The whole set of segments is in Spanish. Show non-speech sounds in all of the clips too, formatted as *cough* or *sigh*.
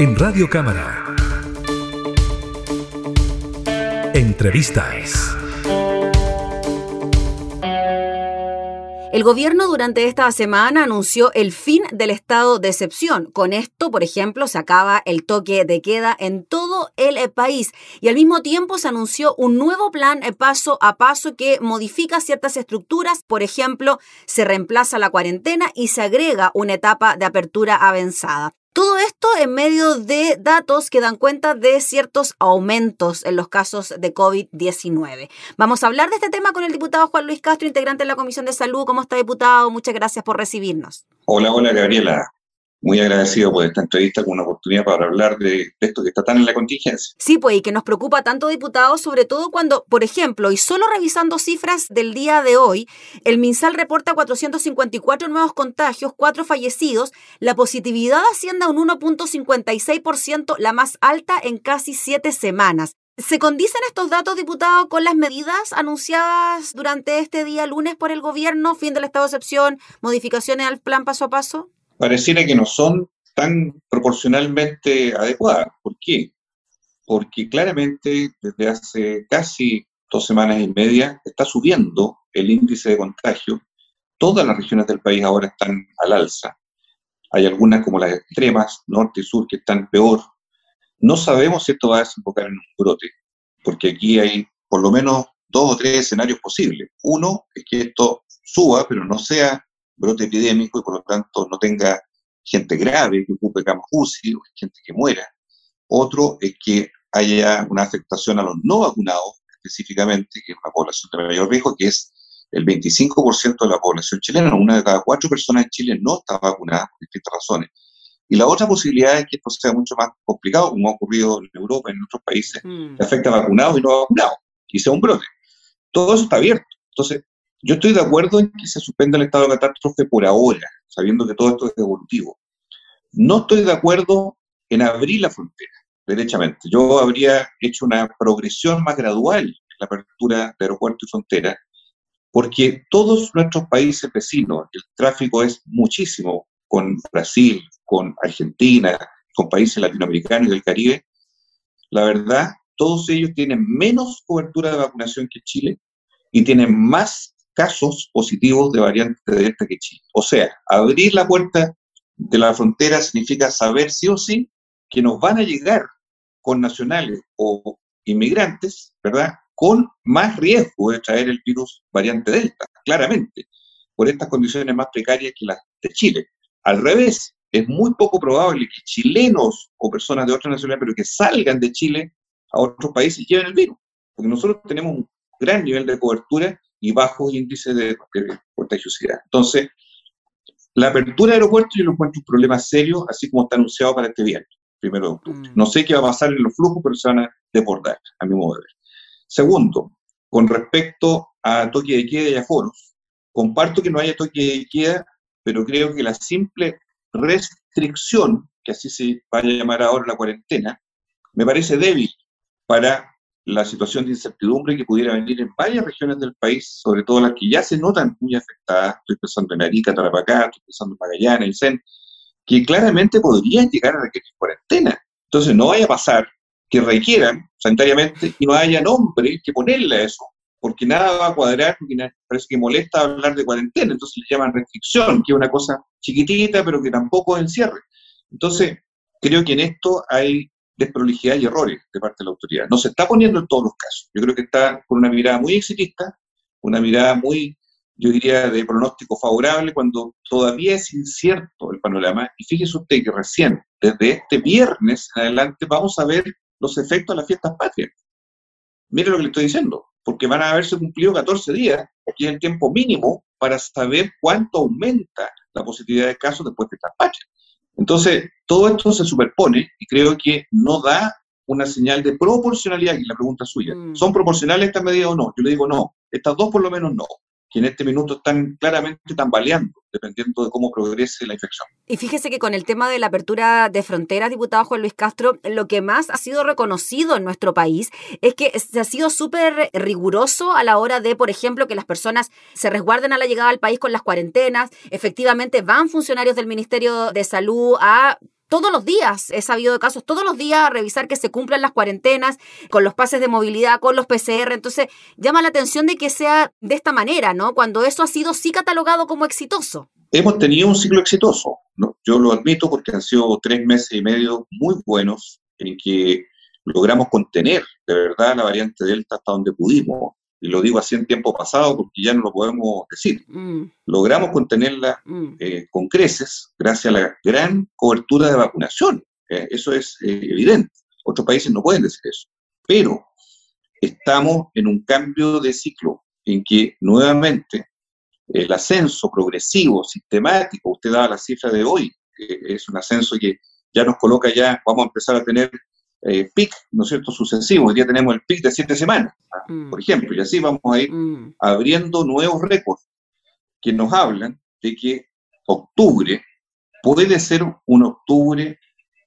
En Radio Cámara. Entrevistas. El gobierno durante esta semana anunció el fin del estado de excepción. Con esto, por ejemplo, se acaba el toque de queda en todo el país y al mismo tiempo se anunció un nuevo plan paso a paso que modifica ciertas estructuras. Por ejemplo, se reemplaza la cuarentena y se agrega una etapa de apertura avanzada. Todo esto en medio de datos que dan cuenta de ciertos aumentos en los casos de COVID-19. Vamos a hablar de este tema con el diputado Juan Luis Castro, integrante de la Comisión de Salud. ¿Cómo está, diputado? Muchas gracias por recibirnos. Hola, hola, Gabriela muy agradecido por esta entrevista con una oportunidad para hablar de, esto que está tan en la contingencia. Sí, pues y que nos preocupa tanto, diputados, sobre todo cuando, por ejemplo, y solo revisando cifras del día de hoy, el MinSal reporta 454 nuevos contagios, 4 fallecidos, la positividad asciende a un 1.56%, la más alta en casi 7 semanas. ¿Se condicen estos datos, diputado, con las medidas anunciadas durante este día lunes por el gobierno, fin del estado de excepción, modificaciones al plan paso a paso? Pareciera que no son tan proporcionalmente adecuadas. ¿Por qué? Porque claramente desde hace casi dos semanas y media está subiendo el índice de contagio. Todas las regiones del país ahora están al alza. Hay algunas como las extremas, norte y sur, que están peor. No sabemos si esto va a desembocar en un brote, porque aquí hay por lo menos dos o tres escenarios posibles. Uno es que esto suba, pero no sea brote epidémico y por lo tanto no tenga gente grave que ocupe camas UCI o gente que muera. Otro es que haya una afectación a los no vacunados, específicamente, que es una población de mayor riesgo, que es el 25% de la población chilena. Una de cada cuatro personas en Chile no está vacunada por distintas razones. Y la otra posibilidad es que esto sea mucho más complicado, como ha ocurrido en Europa, en otros países, mm. que afecta a vacunados y no vacunados, y sea un brote. Todo eso está abierto. Entonces, yo estoy de acuerdo en que se suspenda el estado de catástrofe por ahora, sabiendo que todo esto es evolutivo. No estoy de acuerdo en abrir la frontera, derechamente. Yo habría hecho una progresión más gradual en la apertura de aeropuerto y frontera, porque todos nuestros países vecinos, el tráfico es muchísimo con Brasil, con Argentina, con países latinoamericanos y del Caribe. La verdad, todos ellos tienen menos cobertura de vacunación que Chile y tienen más casos positivos de variante de Delta que Chile. O sea, abrir la puerta de la frontera significa saber sí o sí que nos van a llegar con nacionales o inmigrantes, ¿verdad? Con más riesgo de traer el virus variante Delta, claramente, por estas condiciones más precarias que las de Chile. Al revés, es muy poco probable que chilenos o personas de otra nacionalidad, pero que salgan de Chile a otros países, lleven el virus. Porque nosotros tenemos un gran nivel de cobertura y bajos índices de, contagiosidad. Entonces, la apertura de aeropuertos yo lo encuentro un problema serio, así como está anunciado para este viernes, primero de octubre. Mm. No sé qué va a pasar en los flujos, pero se van a deportar, a mi modo de ver. Segundo, con respecto a toque de queda y aforos, comparto que no haya toque de queda, pero creo que la simple restricción, que así se va a llamar ahora la cuarentena, me parece débil para la situación de incertidumbre que pudiera venir en varias regiones del país, sobre todo las que ya se notan muy afectadas, estoy pensando en Arica, Tarapacá, estoy pensando en Magallanes, que claramente podrían llegar a requerir cuarentena. Entonces no vaya a pasar que requieran sanitariamente y no haya nombre que ponerle a eso, porque nada va a cuadrar, porque parece que molesta hablar de cuarentena, entonces le llaman restricción, que es una cosa chiquitita, pero que tampoco es encierre. Entonces, creo que en esto hay desprolijidad y errores de parte de la autoridad. No se está poniendo en todos los casos. Yo creo que está con una mirada muy exitista, una mirada muy, yo diría, de pronóstico favorable cuando todavía es incierto el panorama. Y fíjese usted que recién, desde este viernes en adelante, vamos a ver los efectos de las fiestas patrias. Mire lo que le estoy diciendo, porque van a haberse cumplido 14 días, que es el tiempo mínimo para saber cuánto aumenta la positividad de casos después de estas patrias. Entonces, todo esto se superpone y creo que no da una señal de proporcionalidad, y la pregunta suya, mm. ¿son proporcionales estas medidas o no? Yo le digo no, estas dos por lo menos no que en este minuto están claramente tambaleando, dependiendo de cómo progrese la infección. Y fíjese que con el tema de la apertura de fronteras, diputado Juan Luis Castro, lo que más ha sido reconocido en nuestro país es que se ha sido súper riguroso a la hora de, por ejemplo, que las personas se resguarden a la llegada al país con las cuarentenas. Efectivamente, van funcionarios del Ministerio de Salud a todos los días, he sabido de casos, todos los días a revisar que se cumplan las cuarentenas, con los pases de movilidad, con los PCR. Entonces, llama la atención de que sea de esta manera, ¿no? Cuando eso ha sido sí catalogado como exitoso. Hemos tenido un ciclo exitoso, ¿no? Yo lo admito porque han sido tres meses y medio muy buenos en que logramos contener de verdad la variante Delta hasta donde pudimos y lo digo así en tiempo pasado porque ya no lo podemos decir. Mm. Logramos contenerla mm. eh, con creces gracias a la gran cobertura de vacunación. Eh, eso es eh, evidente. Otros países no pueden decir eso. Pero estamos en un cambio de ciclo en que nuevamente el ascenso progresivo, sistemático, usted daba la cifra de hoy, es un ascenso que ya nos coloca ya, vamos a empezar a tener eh, pic, ¿no es cierto?, sucesivo. Hoy día tenemos el pic de siete semanas, mm. por ejemplo, y así vamos a ir mm. abriendo nuevos récords que nos hablan de que octubre puede ser un octubre,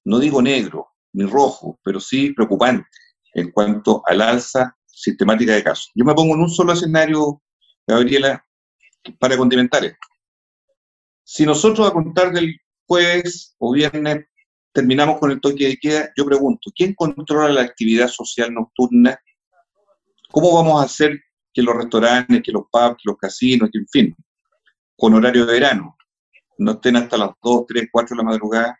no digo negro ni rojo, pero sí preocupante en cuanto al alza sistemática de casos. Yo me pongo en un solo escenario, Gabriela, para condimentar esto. Si nosotros a contar del jueves o viernes terminamos con el toque de queda, yo pregunto, ¿quién controla la actividad social nocturna? ¿Cómo vamos a hacer que los restaurantes, que los pubs, que los casinos, que en fin, con horario de verano, no estén hasta las 2, 3, 4 de la madrugada?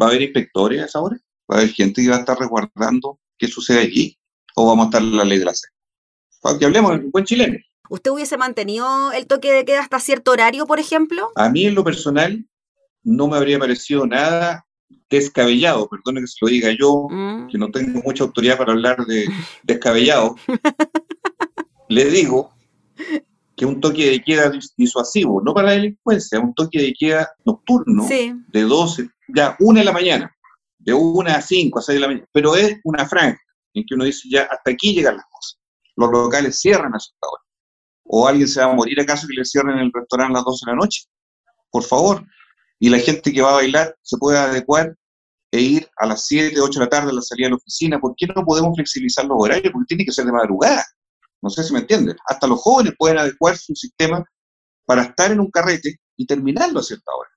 ¿Va a haber inspectores a esa hora? ¿Va a haber gente que va a estar resguardando qué sucede allí? ¿O vamos a estar en la ley de la selva? Para que hablemos en buen chileno. ¿Usted hubiese mantenido el toque de queda hasta cierto horario, por ejemplo? A mí, en lo personal, no me habría parecido nada descabellado, perdone que se lo diga yo, mm. que no tengo mucha autoridad para hablar de *laughs* descabellado, le digo que un toque de queda disuasivo, no para la delincuencia, un toque de queda nocturno de 12, ya una de la mañana, de una a 5, a 6 de la mañana, pero es una franja en que uno dice ya hasta aquí llegan las cosas. Los locales cierran a esa hora. O alguien se va a morir acaso que le cierren el restaurante a las 12 de la noche. Por favor, y la gente que va a bailar se puede adecuar e ir a las 7, 8 de la tarde a la salida de la oficina. ¿Por qué no podemos flexibilizar los horarios? Porque tiene que ser de madrugada. No sé si me entienden. Hasta los jóvenes pueden adecuar su sistema para estar en un carrete y terminarlo a cierta hora.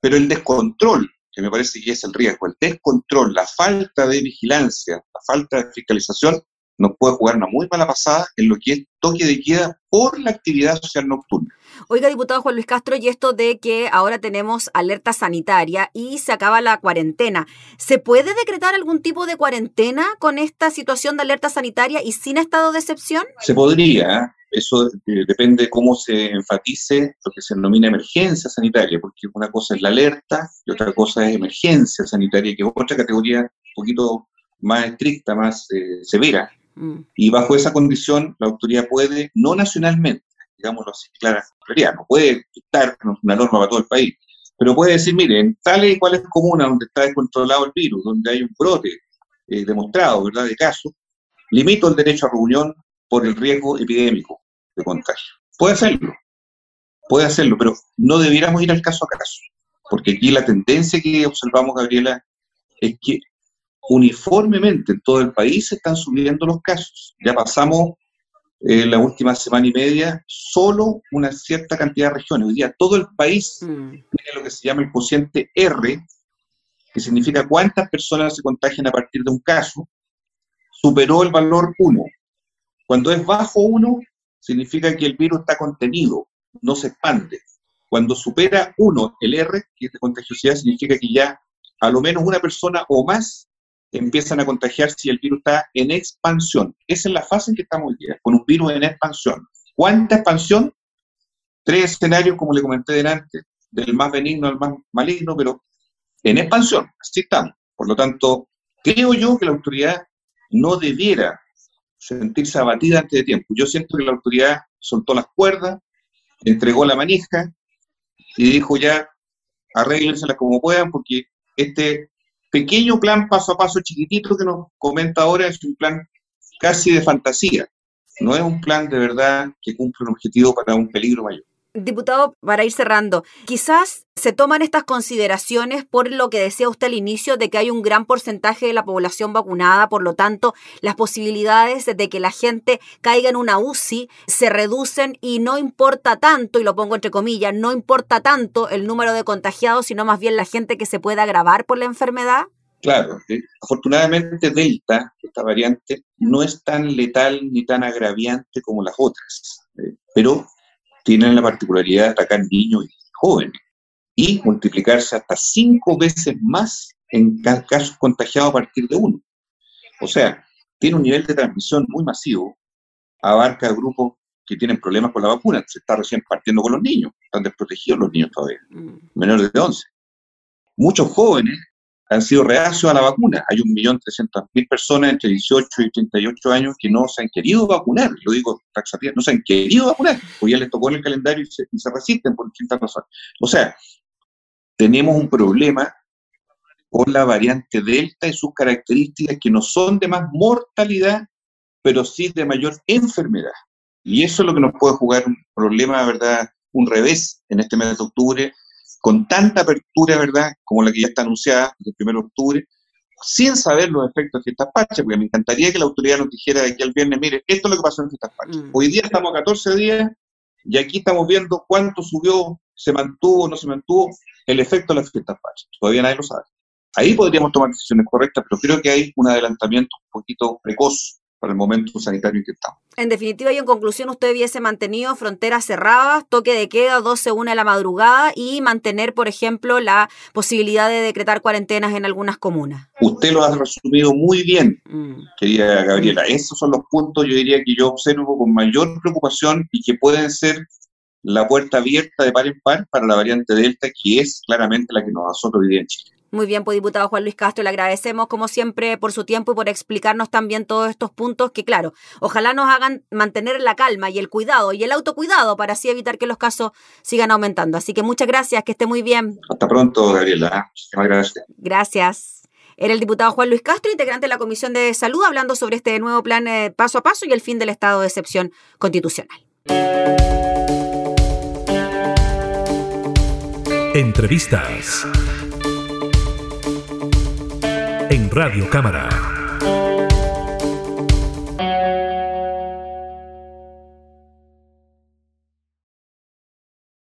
Pero el descontrol, que me parece que es el riesgo, el descontrol, la falta de vigilancia, la falta de fiscalización, nos puede jugar una muy mala pasada en lo que es toque de queda por la actividad social nocturna. Oiga, diputado Juan Luis Castro, y esto de que ahora tenemos alerta sanitaria y se acaba la cuarentena, ¿se puede decretar algún tipo de cuarentena con esta situación de alerta sanitaria y sin estado de excepción? Se podría, eso depende cómo se enfatice lo que se denomina emergencia sanitaria, porque una cosa es la alerta y otra cosa es emergencia sanitaria, que es otra categoría un poquito más estricta, más eh, severa. Mm. Y bajo esa condición, la autoridad puede, no nacionalmente, digámoslo así, clara, no puede dictar una norma para todo el país, pero puede decir, mire, en tales y cuales comunas donde está descontrolado el virus, donde hay un brote eh, demostrado, ¿verdad?, de casos, limito el derecho a reunión por el riesgo epidémico de contagio. Puede hacerlo, puede hacerlo, pero no debiéramos ir al caso a caso, porque aquí la tendencia que observamos, Gabriela, es que uniformemente en todo el país se están subiendo los casos. Ya pasamos en la última semana y media solo una cierta cantidad de regiones. Hoy día todo el país mm. tiene lo que se llama el cociente R, que significa cuántas personas se contagian a partir de un caso, superó el valor 1. Cuando es bajo 1, significa que el virus está contenido, no se expande. Cuando supera 1 el R, que es de contagiosidad, significa que ya a lo menos una persona o más empiezan a contagiar si el virus está en expansión. Esa es la fase en que estamos hoy día, con un virus en expansión. ¿Cuánta expansión? Tres escenarios, como le comenté delante, del más benigno al más maligno, pero en expansión, así estamos. Por lo tanto, creo yo que la autoridad no debiera sentirse abatida antes de tiempo. Yo siento que la autoridad soltó las cuerdas, entregó la manija y dijo ya, arréglenselas como puedan, porque este pequeño plan paso a paso chiquitito que nos comenta ahora es un plan casi de fantasía. No es un plan de verdad que cumple un objetivo para un peligro mayor. Diputado, para ir cerrando, quizás se toman estas consideraciones por lo que decía usted al inicio de que hay un gran porcentaje de la población vacunada, por lo tanto, las posibilidades de que la gente caiga en una UCI se reducen y no importa tanto, y lo pongo entre comillas, no importa tanto el número de contagiados, sino más bien la gente que se puede agravar por la enfermedad. Claro, eh, afortunadamente Delta, esta variante, no es tan letal ni tan agraviante como las otras, eh, pero tienen la particularidad de atacar niños y jóvenes y multiplicarse hasta cinco veces más en casos contagiados a partir de uno. O sea, tiene un nivel de transmisión muy masivo, abarca grupos que tienen problemas con la vacuna, se está recién partiendo con los niños, están desprotegidos los niños todavía, mm. menores de 11. Muchos jóvenes han sido reacios a la vacuna. Hay 1.300.000 personas entre 18 y 38 años que no se han querido vacunar. Lo digo taxativamente, no se han querido vacunar, porque ya les tocó en el calendario y se, resisten por distintas razones. O sea, tenemos un problema con la variante Delta y sus características que no son de más mortalidad, pero sí de mayor enfermedad. Y eso es lo que nos puede jugar un problema, ¿verdad? Un revés en este mes de octubre, con tanta apertura, ¿verdad?, como la que ya está anunciada el 1 de octubre, sin saber los efectos de Fiestas Patrias, porque me encantaría que la autoridad nos dijera de aquí al viernes, mire, esto es lo que pasó en Fiestas Patrias. Mm. Hoy día estamos a 14 días y aquí estamos viendo cuánto subió, se mantuvo, no se mantuvo el efecto de las Fiestas Patrias. Todavía nadie lo sabe. Ahí podríamos tomar decisiones correctas, pero creo que hay un adelantamiento un poquito precoz para el momento sanitario en que estamos. En definitiva y en conclusión, usted hubiese mantenido fronteras cerradas, toque de queda, 12-1 de la madrugada y mantener, por ejemplo, la posibilidad de decretar cuarentenas en algunas comunas. Usted lo ha resumido muy bien, mm. querida Gabriela. Esos son los puntos, yo diría, que yo observo con mayor preocupación y que pueden ser la puerta abierta de par en par para la variante Delta, que es claramente la que nos azota hoy día en Chile. Muy bien, pues diputado Juan Luis Castro, le agradecemos como siempre por su tiempo y por explicarnos también todos estos puntos que, claro, ojalá nos hagan mantener la calma y el cuidado y el autocuidado para así evitar que los casos sigan aumentando. Así que muchas gracias, que esté muy bien. Hasta pronto, Gabriela. Muchas gracias. Gracias. Era el diputado Juan Luis Castro, integrante de la Comisión de Salud, hablando sobre este nuevo plan eh, paso a paso y el fin del estado de excepción constitucional. Entrevistas en Radio Cámara.